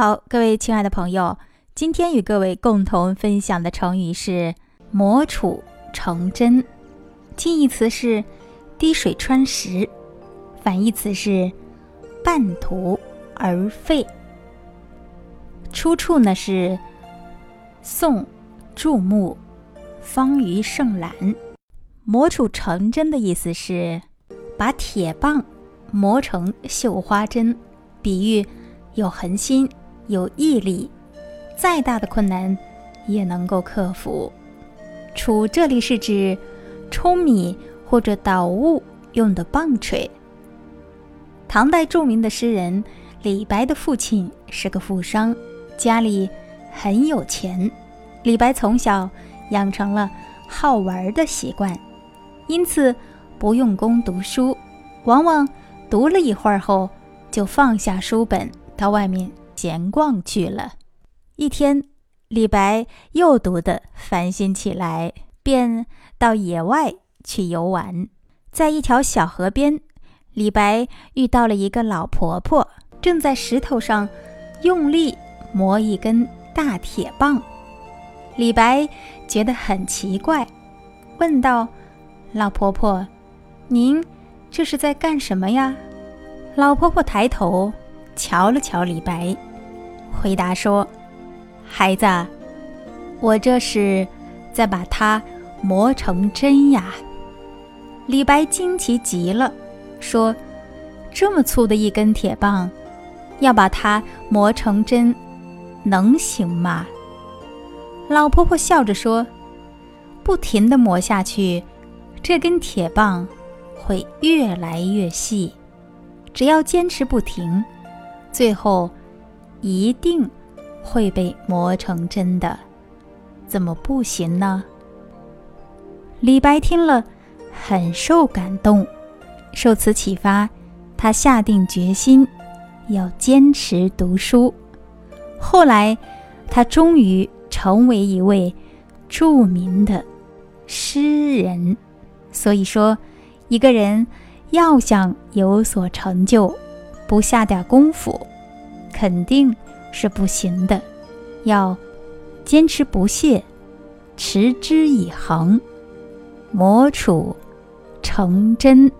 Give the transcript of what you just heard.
好，各位亲爱的朋友，今天与各位共同分享的成语是“磨杵成针”，近义词是“滴水穿石”，反义词是“半途而废”。出处呢是宋注目方于胜览，“磨杵成针”的意思是把铁棒磨成绣花针，比喻有恒心。有毅力，再大的困难也能够克服。杵这里是指舂米或者捣物用的棒槌。唐代著名的诗人李白的父亲是个富商，家里很有钱。李白从小养成了好玩的习惯，因此不用功读书，往往读了一会儿后就放下书本到外面。闲逛去了，一天，李白又读得烦心起来，便到野外去游玩。在一条小河边，李白遇到了一个老婆婆，正在石头上用力磨一根大铁棒。李白觉得很奇怪，问道：“老婆婆，您这是在干什么呀？”老婆婆抬头瞧了瞧李白。回答说：“孩子，我这是在把它磨成针呀。”李白惊奇极了，说：“这么粗的一根铁棒，要把它磨成针，能行吗？”老婆婆笑着说：“不停地磨下去，这根铁棒会越来越细。只要坚持不停，最后……”一定会被磨成针的，怎么不行呢？李白听了，很受感动，受此启发，他下定决心要坚持读书。后来，他终于成为一位著名的诗人。所以说，一个人要想有所成就，不下点功夫。肯定是不行的，要坚持不懈，持之以恒，磨杵成针。